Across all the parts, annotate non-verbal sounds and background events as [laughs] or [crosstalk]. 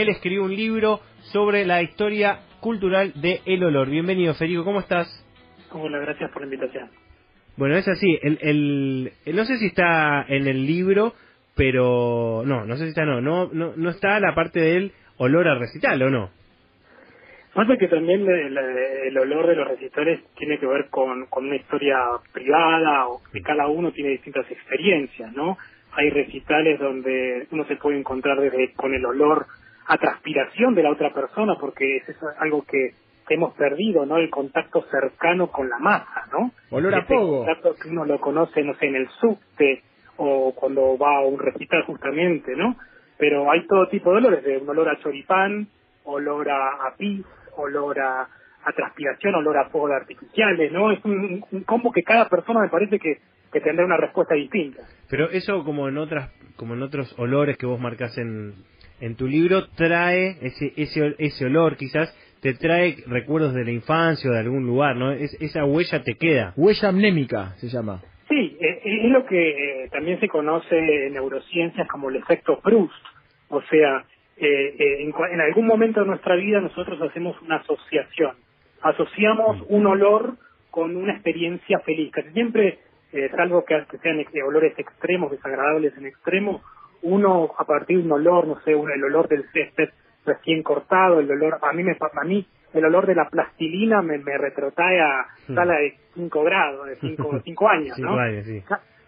Él escribió un libro sobre la historia cultural de el olor. Bienvenido, Federico, ¿cómo estás? Hola, gracias por la invitación. Bueno, es así, el, el, no sé si está en el libro, pero no, no sé si está, no, no, no, no está la parte del olor a recital, ¿o no? Pasa que también el, olor de los recitales tiene que ver con, con una historia privada o que cada uno tiene distintas experiencias, ¿no? Hay recitales donde uno se puede encontrar desde con el olor a transpiración de la otra persona porque es algo que, hemos perdido, ¿no? El contacto cercano con la masa, ¿no? Olor a este pogo. contacto que uno lo conoce, no sé, en el subte o cuando va a un recital justamente, ¿no? Pero hay todo tipo de olores, de un olor a choripán, olor a, a pis, olor a, a transpiración, olor a fuegos artificiales, ¿no? Es un, un combo que cada persona me parece que, que tendrá una respuesta distinta. Pero eso como en otras como en otros olores que vos marcas en, en tu libro trae ese ese ese olor quizás te trae recuerdos de la infancia o de algún lugar, ¿no? Es, esa huella te queda. Huella amnémica se llama. Sí, eh, es lo que eh, también se conoce en neurociencias como el efecto Proust. O sea, eh, eh, en, algún momento de nuestra vida nosotros hacemos una asociación. Asociamos mm. un olor con una experiencia feliz. Casi siempre, eh, salvo que, sean olores extremos, desagradables en extremo, uno a partir de un olor, no sé, el olor del césped recién cortado, el olor, a mí me a mí el olor de la plastilina me, me retrotrae a mm. sala de 5 grados, de 5 [laughs] cinco, años, ¿no?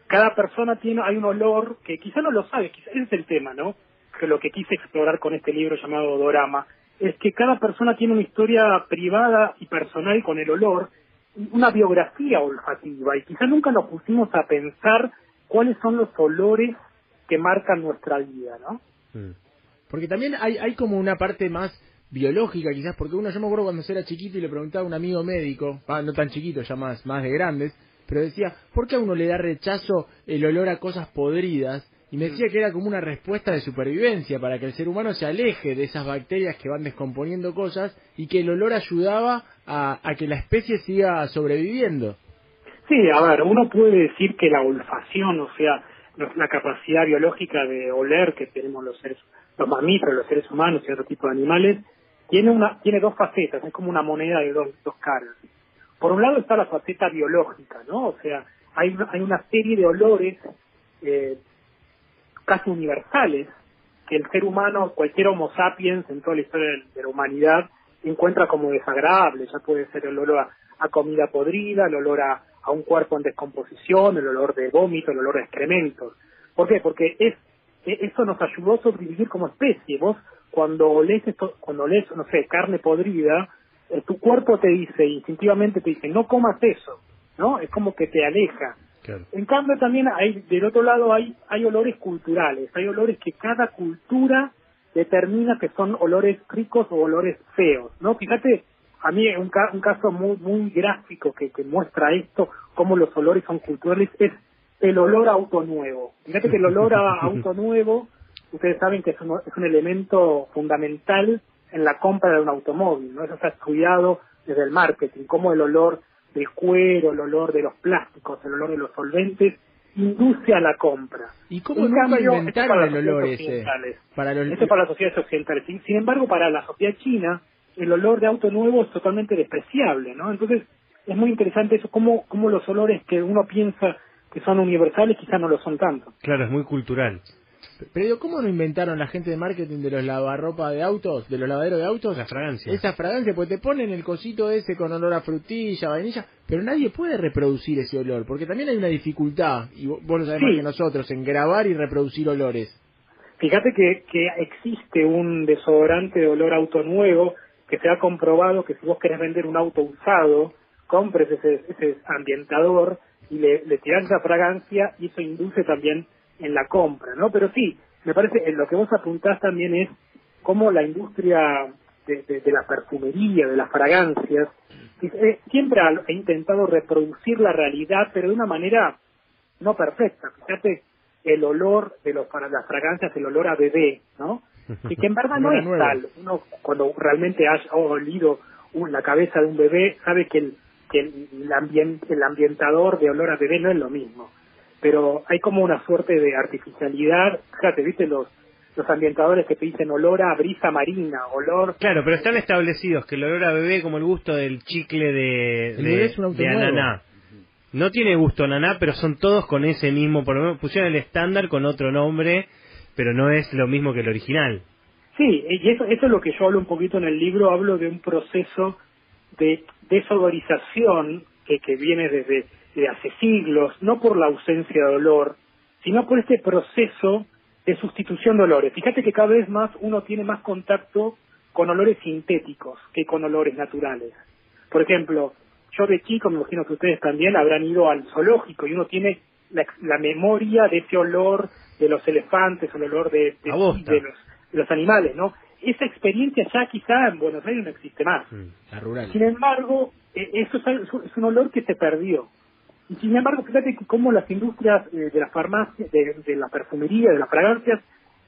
Cada persona tiene, hay un olor que quizá no lo sabe, quizá ese es el tema, ¿no? que lo que quise explorar con este libro llamado Dorama es que cada persona tiene una historia privada y personal con el olor, una biografía olfativa, y quizá nunca nos pusimos a pensar cuáles son los olores que marcan nuestra vida, ¿no? Mm. Porque también hay, hay como una parte más biológica quizás, porque uno, yo me acuerdo cuando era chiquito y le preguntaba a un amigo médico, ah, no tan chiquito, ya más, más de grandes, pero decía, ¿por qué a uno le da rechazo el olor a cosas podridas y me decía que era como una respuesta de supervivencia para que el ser humano se aleje de esas bacterias que van descomponiendo cosas y que el olor ayudaba a, que la especie siga sobreviviendo. Sí, a ver, uno puede decir que la olfacción, o sea, la capacidad biológica de oler que tenemos los seres, los mamíferos, los seres humanos y otro tipo de animales, tiene una, tiene dos facetas, es como una moneda de dos, dos caras. Por un lado está la faceta biológica, ¿no? O sea, hay, hay una serie de olores eh, casi universales que el ser humano, cualquier Homo sapiens en toda la historia de la humanidad, encuentra como desagradables. Ya puede ser el olor a, comida podrida, el olor a, un cuerpo en descomposición, el olor de vómito, el olor de excrementos. ¿Por qué? Porque es, e, eso nos ayudó a sobrevivir como especie. Vos, cuando olés, esto, cuando olés, no sé, carne podrida, eh, tu cuerpo te dice, instintivamente te dice, no comas eso, ¿no? Es como que te aleja. En cambio también hay, del otro lado hay, hay olores culturales, hay olores que cada cultura determina que son olores ricos o olores feos, ¿no? Fíjate, a mí un, un caso muy muy gráfico que, que muestra esto, cómo los olores son culturales, es el olor a auto nuevo. Fíjate que el olor a auto [laughs] nuevo, ustedes saben que es un, es un elemento fundamental en la compra de un automóvil, ¿no? Eso está estudiado desde el marketing, cómo el olor del cuero, el olor de los plásticos, el olor de los solventes, induce a la compra. ¿Y cómo nunca inventaron el olor ese? Para los... Esto para las sociedades occidentales. Sin, embargo, para la sociedad china, el olor de auto nuevo es totalmente despreciable, ¿no? Entonces, es muy interesante eso, cómo, cómo los olores que uno piensa que son universales quizás no lo son tanto. Claro, es muy cultural. Pero ¿cómo no inventaron la gente de marketing de los lavarropa de autos, de los lavaderos de autos? La fragancia. Esa fragancia, pues te ponen el cosito ese con olor a frutilla, vainilla, pero nadie puede reproducir ese olor, porque también hay una dificultad, y vos, lo sabés más que nosotros, en grabar y reproducir olores. Fíjate que, que existe un desodorante de olor auto nuevo que se ha comprobado que si vos querés vender un auto usado, compres ese, ese ambientador y le, le tirás esa fragancia y eso induce también en la compra, ¿no? Pero sí, me parece, lo que vos apuntás también es cómo la industria de, la perfumería, de las fragancias, eh, siempre ha, intentado reproducir la realidad, pero de una manera no perfecta. Fíjate, el olor de los, para las fragancias, el olor a bebé, ¿no? [laughs] Y que en verdad no es tal. Uno, cuando realmente ha olido la cabeza de un bebé, sabe que el, que el, ambiente, el ambientador de olor a bebé no es lo mismo pero hay como una suerte de artificialidad. Fíjate, viste los los ambientadores que te dicen olor a brisa marina, olor... Claro, pero están establecidos que el olor a bebé como el gusto del chicle de, de, es un auto de nuevo. ananá. No tiene gusto a ananá, pero son todos con ese mismo, por lo menos pusieron el estándar con otro nombre, pero no es lo mismo que el original. Sí, y eso, eso es lo que yo hablo un poquito en el libro, hablo de un proceso de desodorización que, que viene desde de hace siglos, no por la ausencia de olor, sino por este proceso de sustitución de olores. Fíjate que cada vez más uno tiene más contacto con olores sintéticos que con olores naturales. Por ejemplo, yo de chico, me imagino que ustedes también habrán ido al zoológico y uno tiene la, la memoria de ese olor de los elefantes, el olor de, de, los, de los animales, ¿no? Esa experiencia ya quizá en Buenos Aires no existe más. La rural. Sin embargo, eh, eso es, un olor que se perdió. Y sin embargo, fíjate cómo las industrias eh, de la farmacia, de, de la perfumería, de las fragancias,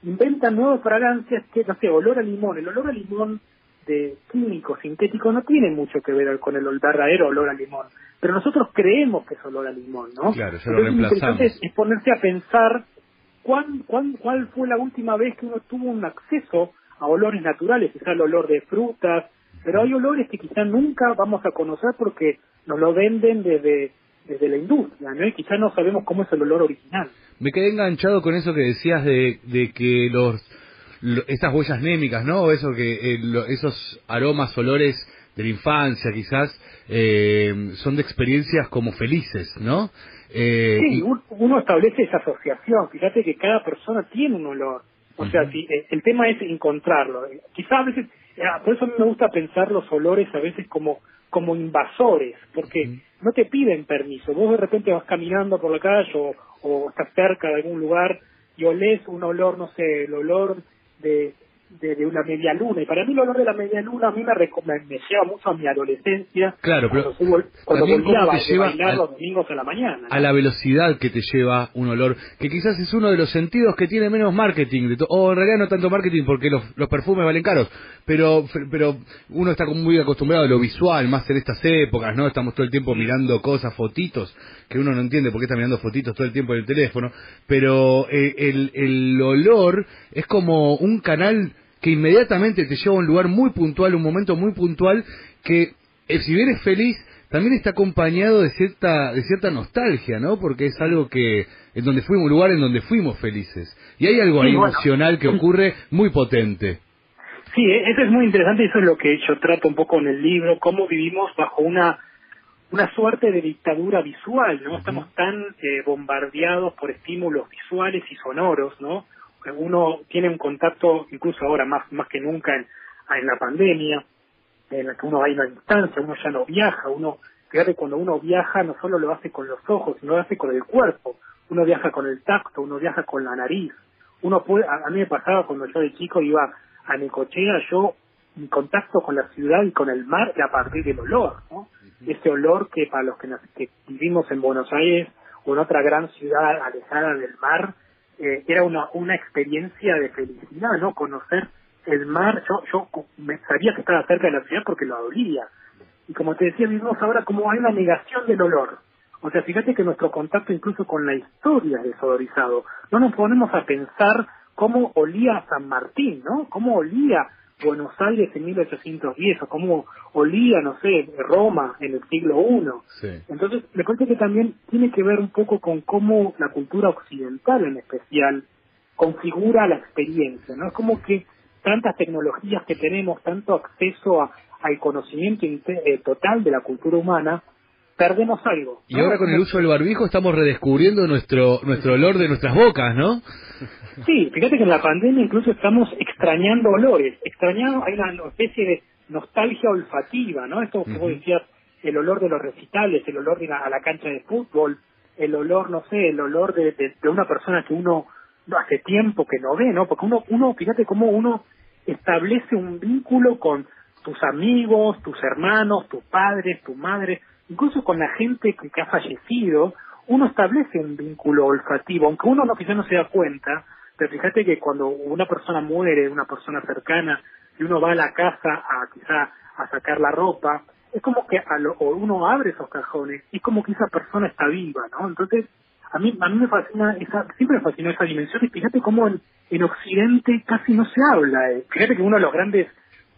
inventan nuevas fragancias que, no sé, olor a limón. El olor a limón de químico, sintético, no tiene mucho que ver con el verdadero olor a limón. Pero nosotros creemos que es olor a limón, ¿no? Claro, ya lo Entonces, reemplazamos. es, es ponerse a pensar ¿cuán, cuán, cuál fue la última vez que uno tuvo un acceso a olores naturales, quizá el olor de frutas, pero hay olores que quizá nunca vamos a conocer porque nos lo venden desde, desde la industria, ¿no? Y quizá no sabemos cómo es el olor original. Me quedé enganchado con eso que decías de, de que los lo- estas huellas némicas, ¿no? Eso que eh, lo- esos aromas, olores de la infancia, quizás eh, son de experiencias como felices, ¿no? Eh, Sí, un- uno establece esa asociación. Fíjate que cada persona tiene un olor. O sea, si, eh, el tema es encontrarlo. Eh, Quizá a veces, por eso a mí me gusta pensar los olores a veces como, como invasores, porque no te piden permiso. Vos de repente vas caminando por la calle o, o estás cerca de algún lugar y olés un olor, no sé, el olor de, de, de una media luna. Y para mí el olor de la media luna a mí me, me, lleva mucho a mi adolescencia. Claro, pero cuando, cuando a cómo te lleva bailar al- los domingos a la mañana. ¿no? a la velocidad que te lleva un olor, que quizás es uno de los sentidos que tiene menos marketing, de o en realidad no tanto marketing porque los, los perfumes valen caros, pero pero uno está muy acostumbrado a lo visual, más en estas épocas, ¿no? Estamos todo el tiempo mirando cosas, fotitos, que uno no entiende por qué está mirando fotitos todo el tiempo en el teléfono, pero eh, el, el olor es como un canal que inmediatamente te lleva a un lugar muy puntual, un momento muy puntual, que eh, si bien es feliz, también está acompañado de cierta de cierta nostalgia, ¿no? Porque es algo que en donde fuimos un lugar en donde fuimos felices y hay algo Sí, ahí bueno. emocional que ocurre muy potente. Sí, e- eso es muy interesante y eso es lo que yo trato un poco en el libro, cómo vivimos bajo una una suerte de dictadura visual, ¿no? Estamos tan eh, bombardeados por estímulos visuales y sonoros, ¿no? Uno tiene un contacto, incluso ahora más más que nunca en, en la pandemia, en la que uno va a ir a distancia, uno ya no viaja, uno, fíjate, cuando uno viaja no solo lo hace con los ojos, sino lo hace con el cuerpo, uno viaja con el tacto, uno viaja con la nariz, uno puede, a, a mí me pasaba cuando yo de chico iba a Necochea, yo, mi contacto con la ciudad y con el mar a partir del olor, ¿no? Ese olor que para los que, nos- que vivimos en Buenos Aires o en otra gran ciudad alejada del mar, eh, era una, una experiencia de felicidad, ¿no? Conocer el mar, yo, yo me sabía que estaba cerca de la ciudad porque lo olía. Y como te decía, vivimos ahora como hay una negación del olor. O sea, fíjate que nuestro contacto incluso con la historia es desodorizado. No nos ponemos a pensar cómo olía San Martín, ¿no? Cómo olía Buenos Aires en 1810 o cómo olía, no sé, Roma en el siglo I. Sí. Entonces, me parece que también tiene que ver un poco con cómo la cultura occidental en especial configura la experiencia, ¿no? Es como que tantas tecnologías que tenemos, tanto acceso a- al conocimiento eh, total de la cultura humana, perdemos algo. Y ahora con el uso del barbijo estamos redescubriendo nuestro nuestro olor de nuestras bocas, ¿no? Sí, fíjate que en la pandemia incluso estamos extrañando olores, extrañando, hay una especie de nostalgia olfativa, ¿no? Esto que vos Ujú. decías, el olor de los recitales, el olor de la, a la cancha de fútbol, el olor, no sé, el olor de, de- de una persona que uno no hace tiempo que no ve, ¿no? Porque uno, uno, fíjate cómo uno establece un vínculo con tus amigos, tus hermanos, tus padres, tu madre, incluso con la gente que, que ha fallecido, uno establece un vínculo olfativo, aunque uno no quizás no se da cuenta, pero fíjate que cuando una persona muere, una persona cercana, y uno va a la casa a quizá a sacar la ropa, es como que a o uno abre esos cajones y es como que esa persona está viva, ¿no? Entonces a mí, a mí me fascina, esa, siempre me fascinó esa dimensión y fíjate cómo en, en Occidente casi no se habla. eh. Fíjate que uno de los grandes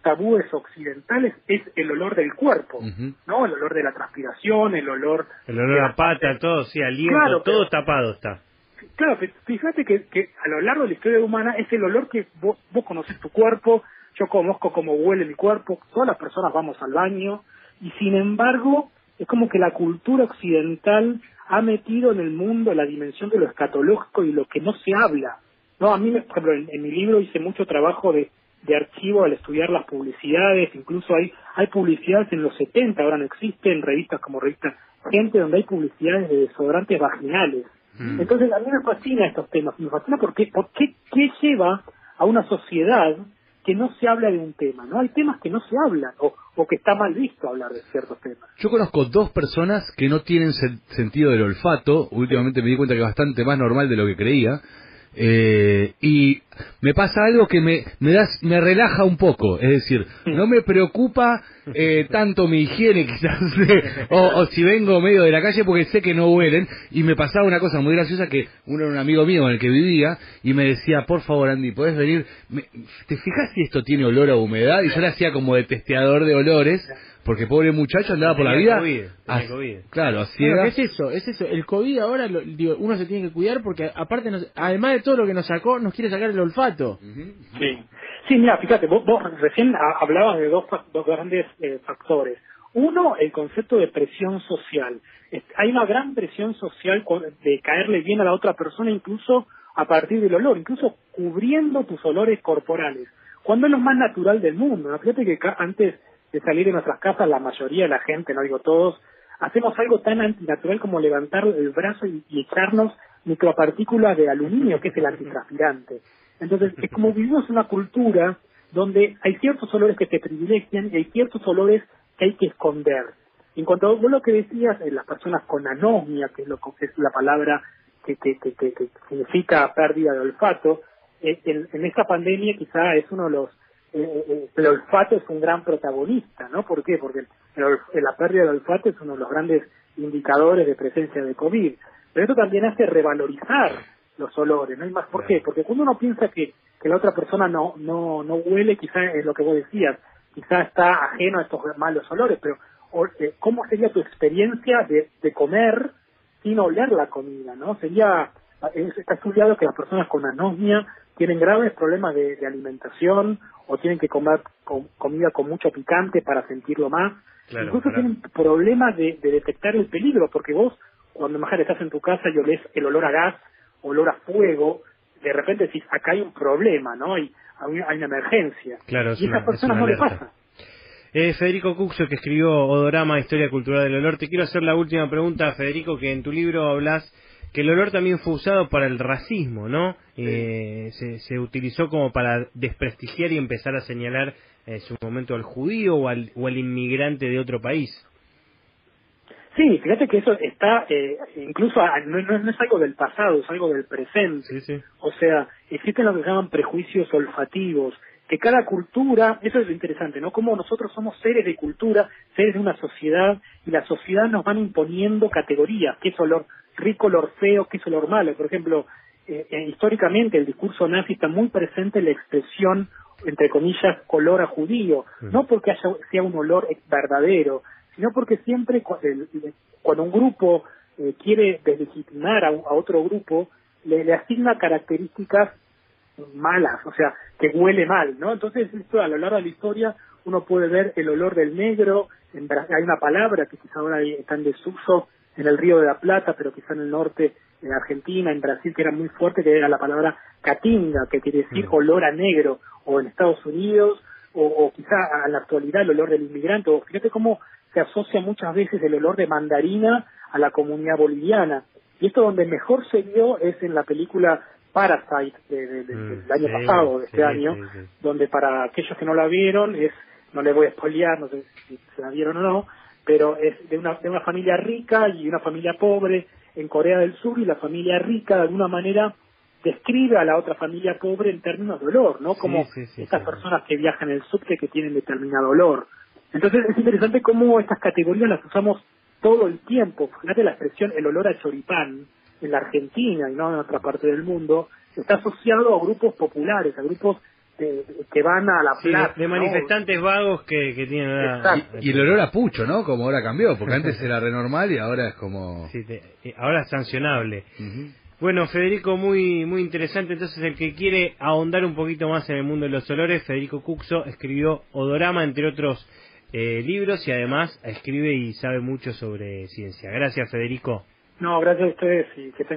tabúes occidentales es el olor del cuerpo. ¿no? El olor de la transpiración, el olor... El olor de a las pata, todo, sí, aliento, Claro, todo pero- tapado está. Claro, fí- fíjate que, que a lo largo de la historia humana es el olor que vos, vos conoces tu cuerpo, yo conozco cómo huele mi cuerpo, todas las personas vamos al baño, y sin embargo es como que la cultura occidental ha metido en el mundo la dimensión de lo escatológico y lo que no se habla. No, a mí, por ejemplo, en, en mi libro hice mucho trabajo de, de archivo al estudiar las publicidades, incluso hay, hay publicidades en los 70, ahora no existen, revistas como revista Gente, donde hay publicidades de desodorantes vaginales. Mm. Entonces a mí me fascina estos temas, me fascina porque, porque ¿qué lleva a una sociedad que no se habla de un tema? ¿no? Hay temas que no se hablan o, o que está mal visto hablar de ciertos temas. Yo conozco dos personas que no tienen sen- sentido del olfato. Últimamente me di cuenta que es bastante más normal de lo que creía. Eh, y me pasa algo que me me, das, me relaja un poco. Es decir, no me preocupa eh, tanto mi higiene [laughs] quizás o, o si vengo medio de la calle porque sé que no huelen. Y me pasaba una cosa muy graciosa que uno era un amigo mío con el que vivía y me decía, por favor Andy, ¿podés venir? Me- ¿Te fijas si esto tiene olor a humedad? Y yo le hacía como de testeador de olores. Porque pobre muchacho andaba por la vida. COVID, a- COVID. Claro, a Bueno, ciegas. ¿qué es eso? Es eso. El COVID ahora, lo- digo, uno se tiene que cuidar porque aparte, nos- además de todo lo que nos sacó, nos quiere sacar el olfato. Sí, sí mira, fíjate, vos, vos recién ha- hablabas de dos, dos grandes eh, factores. Uno, el concepto de presión social. Hay una gran presión social de caerle bien a la otra persona, incluso a partir del olor, incluso cubriendo tus olores corporales, cuando es lo más natural del mundo. Fíjate que ca- antes de salir de nuestras casas, la mayoría de la gente, no digo todos, hacemos algo tan antinatural como levantar el brazo y, y echarnos micropartículas de aluminio, que es el antitranspirante. Entonces, es como [laughs] vivimos una cultura donde hay ciertos olores que te privilegian y hay ciertos olores que hay que esconder. En cuanto a vos lo que decías, eh, las personas con anomia, que es, lo, que es la palabra que, que, que, que- que significa pérdida de olfato, eh, en, en esta pandemia quizá es uno de los eh, eh, el olfato es un gran protagonista, ¿no? ¿Por qué? Porque el la pérdida del olfato es uno de los grandes indicadores de presencia de COVID. Pero esto también hace revalorizar los olores, ¿no? Y más, ¿por qué? Porque cuando uno piensa que, que la otra persona no, no, no huele, quizá es lo que vos decías, quizá está ajeno a estos malos olores, pero eh, ¿cómo sería tu experiencia de, de comer sin oler la comida, ¿no? Sería, es- está estudiado que las personas con anosmia tienen graves problemas de, de alimentación o tienen que comer com- comida con mucho picante para sentirlo más. Claro, Incluso claro. tienen problemas de, de detectar el peligro, porque vos, cuando imagínate estás en tu casa y olés el olor a gas, olor a fuego, de repente decís, acá hay un problema, ¿no? Hay, hay hay una emergencia. Claro, y a esas personas es no alerta. pasa. Eh, Federico Cuxo, que escribió Odorama, Historia Cultural del Olor. Te quiero hacer la última pregunta, Federico, que en tu libro hablas que el olor también fue usado para el racismo, ¿no? Eh, se, se utilizó como para desprestigiar y empezar a señalar en su momento al judío o al, o al inmigrante de otro país. Sí, fíjate que eso está, eh, incluso a- no, no- no es algo del pasado, es algo del presente. Sí, sí. O sea, existen lo que se llaman prejuicios olfativos, que cada cultura, eso es lo interesante, ¿no? Como nosotros somos seres de cultura, seres de una sociedad, y la sociedad nos van imponiendo categorías, qué es olor rico, olor feo, qué es olor malo. Por ejemplo, eh, eh, históricamente el discurso nazi está muy presente en la expresión, entre comillas, olor a judío, no porque haya, sea un olor verdadero, sino porque siempre cuando un grupo eh, quiere deslegitimar a, a otro grupo, le, le asigna características malas, o sea, que huele mal, ¿no? Entonces, esto a lo largo de la historia uno puede ver el olor del negro, en hay una palabra que quizá ahora está en desuso en el Río de la Plata, pero quizá en el norte, en Argentina, en Brasil, que era muy fuerte, que era la palabra catinga, que quiere decir olor a negro, o en Estados Unidos, o, o quizá a la actualidad el olor del inmigrante, o fíjate cómo se asocia muchas veces el olor de mandarina a la comunidad boliviana. Y esto donde mejor se vio es en la película Parasite de- de- de- Mm, del año sí, pasado, de este sí, año, sí, donde para aquellos que no la vieron, es no le voy a spoilear, no sé si se la vieron o no, pero es de una, de una familia rica y una familia pobre en Corea del Sur y la familia rica de alguna manera describe a la otra familia pobre en términos de olor, ¿no? Como sí, sí, estas personas que viajan en el subte que tienen determinado olor. Entonces es interesante cómo estas categorías las usamos todo el tiempo. Fíjate la expresión el olor a choripán. en la Argentina y no en otra parte del mundo, está asociado a grupos populares, a grupos de- que van a la Sí, plaza. de, manifestantes vagos que, que tienen. Y el olor a pucho, ¿no? Como ahora cambió, porque antes [laughs] era re normal y ahora es como... Sí, te- eh, ahora es sancionable. Bueno, Federico, muy muy interesante. Entonces, el que quiere ahondar un poquito más en el mundo de los olores, Federico Cuxo escribió Odorama, entre otros eh, libros, y además escribe y sabe mucho sobre ciencia. Gracias, Federico. No, gracias a ustedes y que tengan